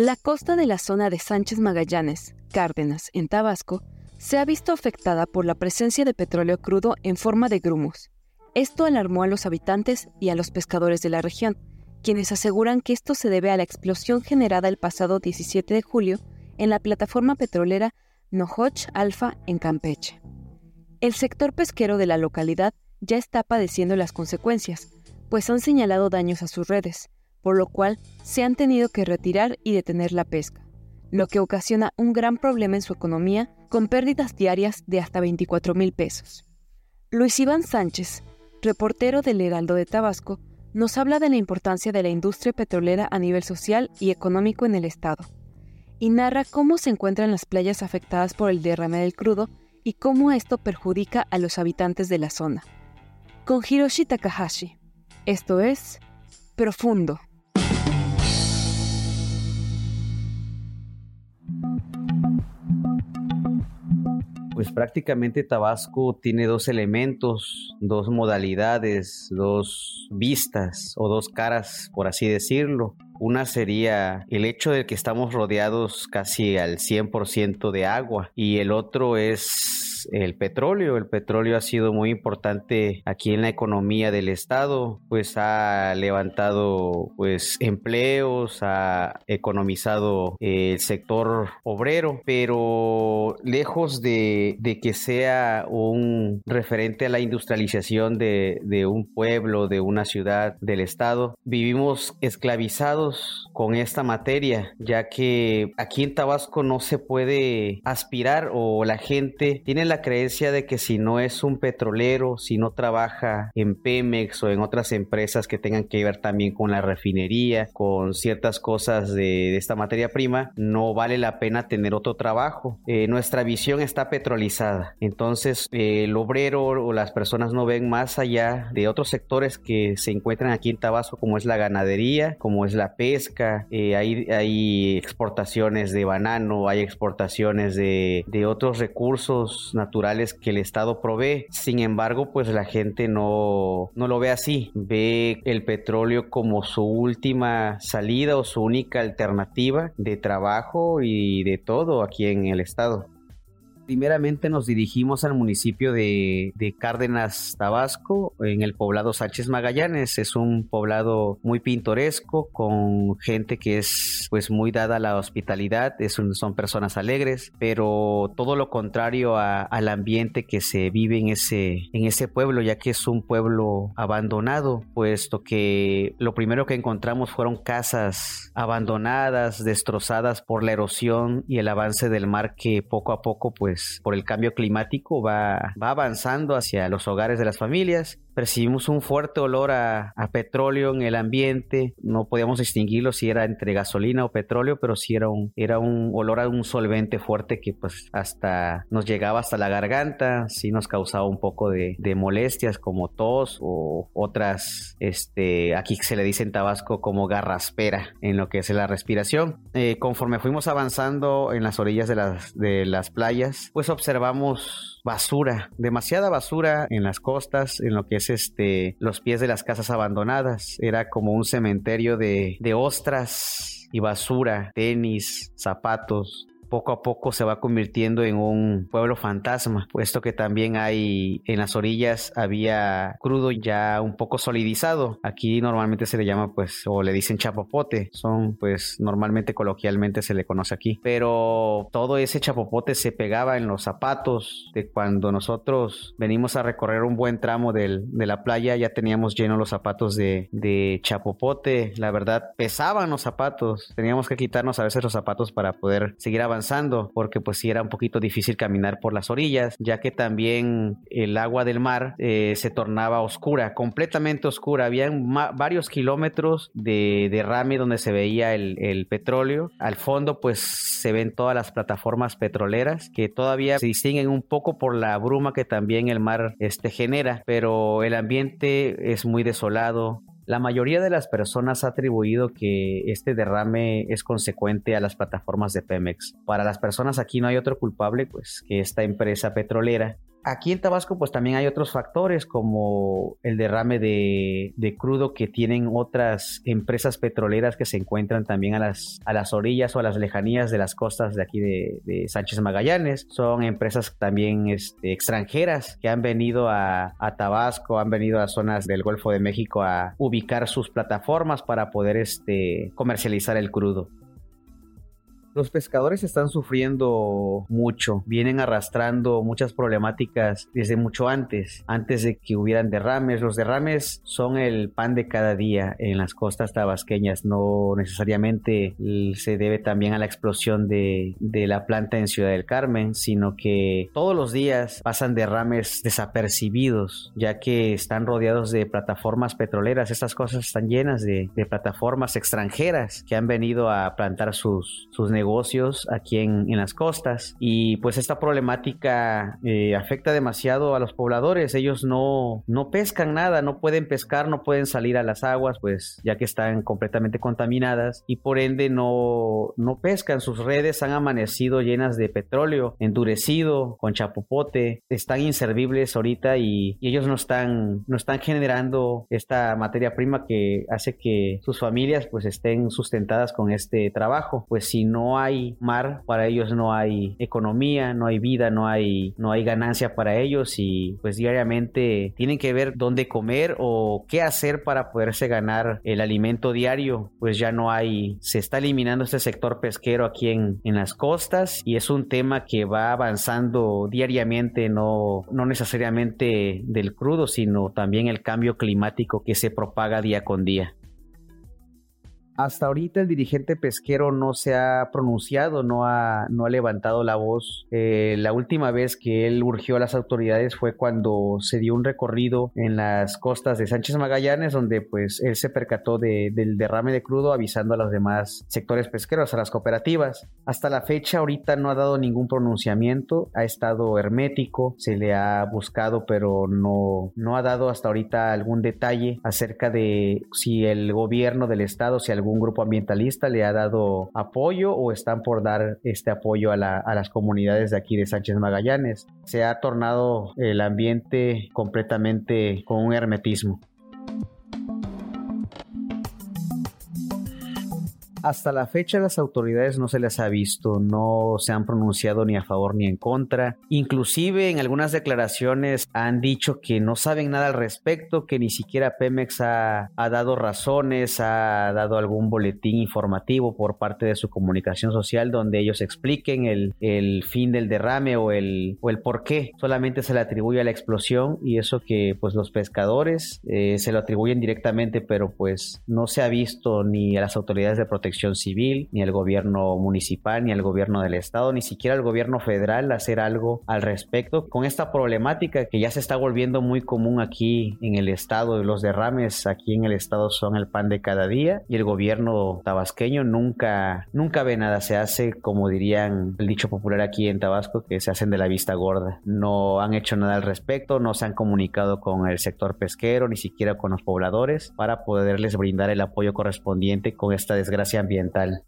La costa de la zona de Sánchez Magallanes, Cárdenas, en Tabasco, se ha visto afectada por la presencia de petróleo crudo en forma de grumos. Esto alarmó a los habitantes y a los pescadores de la región, quienes aseguran que esto se debe a la explosión generada el pasado 17 de julio en la plataforma petrolera Nohoch Alfa en Campeche. El sector pesquero de la localidad ya está padeciendo las consecuencias, pues han señalado daños a sus redes, por lo cual se han tenido que retirar y detener la pesca, lo que ocasiona un gran problema en su economía con pérdidas diarias de hasta 24 mil pesos. Luis Iván Sánchez, reportero del Heraldo de Tabasco, nos habla de la importancia de la industria petrolera a nivel social y económico en el estado, y narra cómo se encuentran las playas afectadas por el derrame del crudo y cómo esto perjudica a los habitantes de la zona. Con Hiroshi Takahashi. Esto es Profundo. Pues prácticamente Tabasco tiene dos elementos, dos modalidades, dos vistas o dos caras, por así decirlo. Una sería el hecho de que estamos rodeados casi al 100% de agua y el otro es el petróleo. El petróleo ha sido muy importante aquí en la economía del estado, pues ha levantado pues empleos, ha economizado el sector obrero, pero lejos de, que sea un referente a la industrialización de, de un pueblo, de una ciudad, del estado, vivimos esclavizados con esta materia, ya que aquí en Tabasco no se puede aspirar o la gente tiene la creencia de que si no es un petrolero, si no trabaja en Pemex o en otras empresas que tengan que ver también con la refinería, con ciertas cosas de, esta materia prima, no vale la pena tener otro trabajo. Eh, nuestra visión está petrolizada. Entonces, el obrero o las personas no ven más allá de otros sectores que se encuentran aquí en Tabasco, como es la ganadería, como es la pesca, eh, hay, hay exportaciones de banano, hay exportaciones de, de otros recursos naturales que el Estado provee. Sin embargo, pues la gente no, no lo ve así. Ve el petróleo como su última salida o su única alternativa de trabajo y de todo aquí en el Estado. Primeramente nos dirigimos al municipio de, Cárdenas, Tabasco, en el poblado Sánchez Magallanes. Es un poblado muy pintoresco, con gente que es pues muy dada a la hospitalidad, son personas alegres, pero todo lo contrario al ambiente que se vive en ese, en ese pueblo, ya que es un pueblo abandonado, puesto que lo primero que encontramos fueron casas abandonadas, destrozadas por la erosión y el avance del mar que poco a poco pues pues, por el cambio climático va, va avanzando hacia los hogares de las familias percibimos un fuerte olor a, petróleo en el ambiente. No podíamos distinguirlo si era entre gasolina o petróleo, pero sí era un, era un olor a un solvente fuerte que pues hasta nos llegaba hasta la garganta, sí nos causaba un poco de, molestias como tos o otras, este, aquí se le dice en Tabasco como garraspera en lo que es la respiración. Eh, conforme fuimos avanzando en las orillas de las, de las playas, pues observamos basura, demasiada basura en las costas, en lo que es este, los pies de las casas abandonadas. Era como un cementerio de, de ostras y basura, tenis, zapatos, poco a poco se va convirtiendo en un pueblo fantasma, puesto que también hay en las orillas había crudo ya un poco solidizado. Aquí normalmente se le llama pues o le dicen chapopote, son pues normalmente coloquialmente se le conoce aquí, pero todo ese chapopote se pegaba en los zapatos de cuando nosotros venimos a recorrer un buen tramo de la playa ya teníamos llenos los zapatos de, de chapopote, la verdad pesaban los zapatos, teníamos que quitarnos a veces los zapatos para poder seguir avanzando avanzando porque pues sí era un poquito difícil caminar por las orillas, ya que también el agua del mar eh, se tornaba oscura, completamente oscura. Había varios kilómetros de derrame donde se veía el, el petróleo. Al fondo pues se ven todas las plataformas petroleras que todavía se distinguen un poco por la bruma que también el mar este, genera, pero el ambiente es muy desolado, la mayoría de las personas ha atribuido que este derrame es consecuente a las plataformas de Pemex. Para las personas aquí no hay otro culpable, pues que esta empresa petrolera Aquí en Tabasco pues también hay otros factores como el derrame de, crudo que tienen otras empresas petroleras que se encuentran también a las, a las orillas o a las lejanías de las costas de aquí de, Sánchez Magallanes. Son empresas también este, extranjeras que han venido a, a, Tabasco, han venido a zonas del Golfo de México a ubicar sus plataformas para poder este, comercializar el crudo. Los pescadores están sufriendo mucho, vienen arrastrando muchas problemáticas desde mucho antes, antes de que hubieran derrames. Los derrames son el pan de cada día en las costas tabasqueñas, no necesariamente se debe también a la explosión de, la planta en Ciudad del Carmen, sino que todos los días pasan derrames desapercibidos, ya que están rodeados de plataformas petroleras. Estas cosas están llenas de, plataformas extranjeras que han venido a plantar sus negocios negocios aquí en, las costas. Y pues esta problemática eh, afecta demasiado a los pobladores. Ellos no no pescan nada no pueden pescar no pueden salir a las aguas pues ya que están completamente contaminadas y por ende no no pescan. Sus redes han amanecido llenas de petróleo endurecido con chapopote. Están inservibles ahorita y, y ellos no están no están generando esta materia prima que hace que sus familias pues estén sustentadas con este trabajo. Pues si no hay mar, para ellos no hay economía, no hay vida, no hay, no hay ganancia para ellos y pues diariamente tienen que ver dónde comer o qué hacer para poderse ganar el alimento diario. Pues ya no hay, se está eliminando este sector pesquero aquí en, en las costas y es un tema que va avanzando diariamente, no, no necesariamente del crudo, sino también el cambio climático que se propaga día con día. Hasta ahorita el dirigente pesquero no se ha pronunciado, no ha, no ha levantado la voz. Eh, la última vez que él urgió a las autoridades fue cuando se dio un recorrido en las costas de Sánchez Magallanes, donde pues él se percató del derrame de crudo avisando a los demás sectores pesqueros, a las cooperativas. Hasta la fecha ahorita no ha dado ningún pronunciamiento, ha estado hermético, se le ha buscado pero no, no ha dado hasta ahorita algún detalle acerca de si el gobierno del estado, si algún un grupo ambientalista le ha dado apoyo o están por dar este apoyo a, a las comunidades de aquí de Sánchez Magallanes. Se ha tornado el ambiente completamente con un hermetismo. Hasta la fecha las autoridades no se les ha visto, no se han pronunciado ni a favor ni en contra. Inclusive en algunas declaraciones han dicho que no saben nada al respecto, que ni siquiera Pemex ha, dado razones, ha dado algún boletín informativo por parte de su comunicación social donde ellos expliquen el, fin del derrame o el, o el por qué. Solamente se le atribuye a la explosión y eso que pues los pescadores eh, se lo atribuyen directamente, pero pues no se ha visto ni a las autoridades de protección civil, ni el gobierno municipal, ni el gobierno del estado, ni siquiera el gobierno federal hacer algo al respecto con esta problemática que ya se está volviendo muy común aquí en el estado. Los derrames aquí en el estado son el pan de cada día y el gobierno tabasqueño nunca, nunca ve nada. Se hace, como dirían el dicho popular aquí en Tabasco, que se hacen de la vista gorda. No han hecho nada al respecto, no se han comunicado con el sector pesquero, ni siquiera con los pobladores para poderles brindar el apoyo correspondiente con esta desgracia ambiental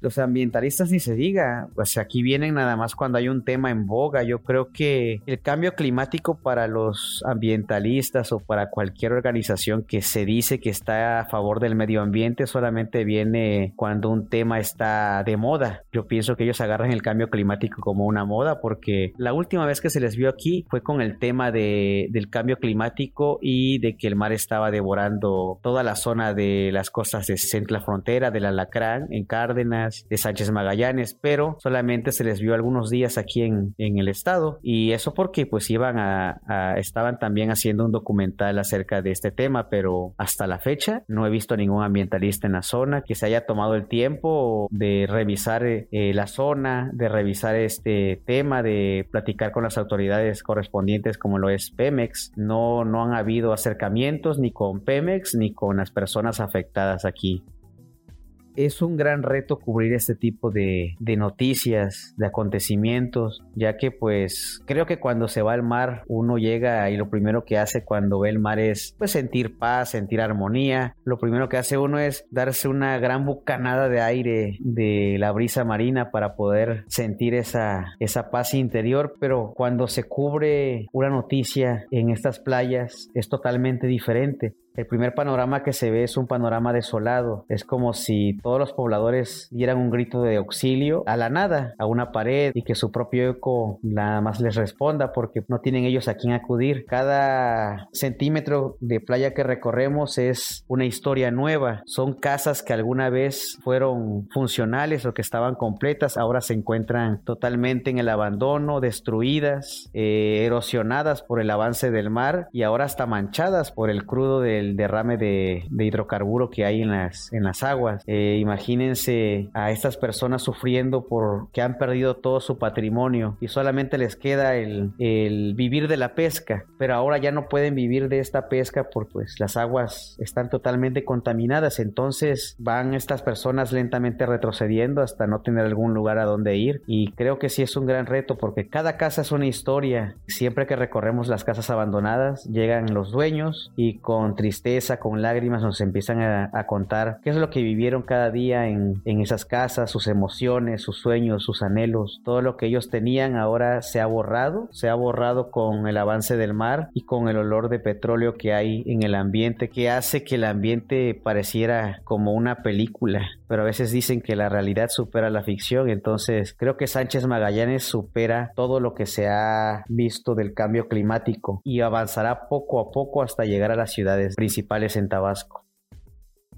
los ambientalistas ni se diga, pues aquí vienen nada más cuando hay un tema en boga. Yo creo que el cambio climático para los ambientalistas o para cualquier organización que se dice que está a favor del medio ambiente solamente viene cuando un tema está de moda. Yo pienso que ellos agarran el cambio climático como una moda porque la última vez que se les vio aquí fue con el tema de, del cambio climático y de que el mar estaba devorando toda la zona de las costas de Centro Frontera, del Alacrán, en Cárdenas de Sánchez Magallanes, pero solamente se les vio algunos días aquí en, en el estado y eso porque pues iban a, estaban también haciendo un documental acerca de este tema, pero hasta la fecha no he visto ningún ambientalista en la zona que se haya tomado el tiempo de revisar eh, la zona, de revisar este tema, de platicar con las autoridades correspondientes como lo es Pemex. No, no han habido acercamientos ni con Pemex ni con las personas afectadas aquí es un gran reto cubrir este tipo de, noticias, de acontecimientos, ya que pues creo que cuando se va al mar uno llega y lo primero que hace cuando ve el mar es pues sentir paz, sentir armonía. Lo primero que hace uno es darse una gran bucanada de aire de la brisa marina para poder sentir esa, esa paz interior, pero cuando se cubre una noticia en estas playas es totalmente diferente. El primer panorama que se ve es un panorama desolado. Es como si todos los pobladores dieran un grito de auxilio a la nada, a una pared, y que su propio eco nada más les responda porque no tienen ellos a quién acudir. Cada centímetro de playa que recorremos es una historia nueva. Son casas que alguna vez fueron funcionales o que estaban completas, ahora se encuentran totalmente en el abandono, destruidas, eh, erosionadas por el avance del mar y ahora hasta manchadas por el crudo de el derrame de, hidrocarburo que hay en las, en las aguas. Eh, imagínense a estas personas sufriendo por que han perdido todo su patrimonio y solamente les queda el, vivir de la pesca, pero ahora ya no pueden vivir de esta pesca porque pues las aguas están totalmente contaminadas, entonces van estas personas lentamente retrocediendo hasta no tener algún lugar a donde ir y creo que sí es un gran reto porque cada casa es una historia. Siempre que recorremos las casas abandonadas llegan los dueños y con tristeza, con lágrimas, nos empiezan a, contar qué es lo que vivieron cada día en, en, esas casas, sus emociones, sus sueños, sus anhelos, todo lo que ellos tenían ahora se ha borrado, se ha borrado con el avance del mar y con el olor de petróleo que hay en el ambiente, que hace que el ambiente pareciera como una película, pero a veces dicen que la realidad supera la ficción, entonces creo que Sánchez Magallanes supera todo lo que se ha visto del cambio climático y avanzará poco a poco hasta llegar a las ciudades principales en Tabasco.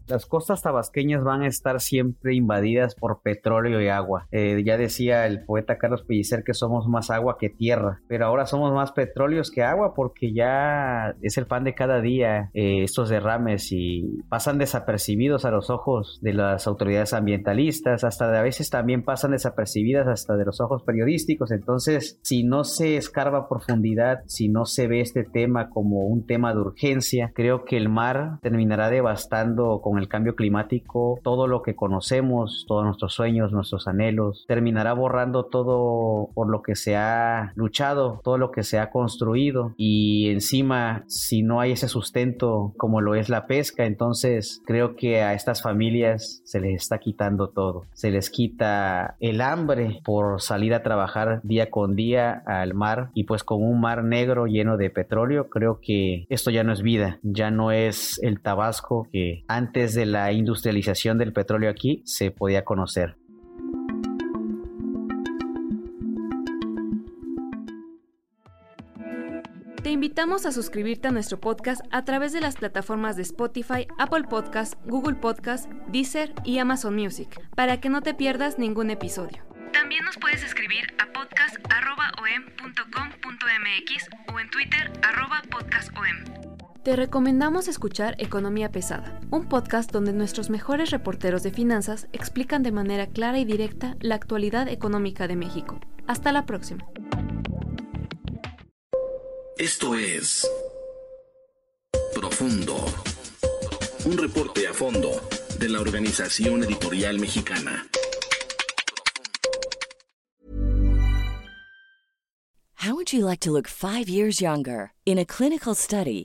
Las costas tabasqueñas van a estar siempre invadidas por petróleo y agua. Eh, ya decía el poeta Carlos Pellicer que somos más agua que tierra, pero ahora somos más petróleos que agua porque ya es el pan de cada día eh, estos derrames y pasan desapercibidos a los ojos de las autoridades ambientalistas, hasta a veces también pasan desapercibidas hasta de los ojos periodísticos. Entonces, si no se escarba a profundidad, si no se ve este tema como un tema de urgencia, creo que el mar terminará devastando el cambio climático, todo lo que conocemos, todos nuestros sueños, nuestros anhelos, terminará borrando todo por lo que se ha luchado, todo lo que se ha construido. Y encima si no hay ese sustento como lo es la pesca, entonces creo que a estas familias se les está quitando todo, se les quita el hambre por salir a trabajar día con día al mar. Y pues con un mar negro lleno de petróleo, creo que esto ya no es vida, ya no es el Tabasco que antes de la industrialización del petróleo aquí se podía conocer. Te invitamos a suscribirte a nuestro podcast a través de las plataformas de Spotify, Apple Podcast, Google Podcast, Deezer y Amazon Music, para que no te pierdas ningún episodio. También nos puedes escribir a podcast.om.com.mx o en Twitter podcastom. Te recomendamos escuchar Economía Pesada, un podcast donde nuestros mejores reporteros de finanzas explican de manera clara y directa la actualidad económica de México. Hasta la próxima. Esto es Profundo, un reporte a fondo de la Organización Editorial Mexicana. How would you like to look five years younger? In a clinical study,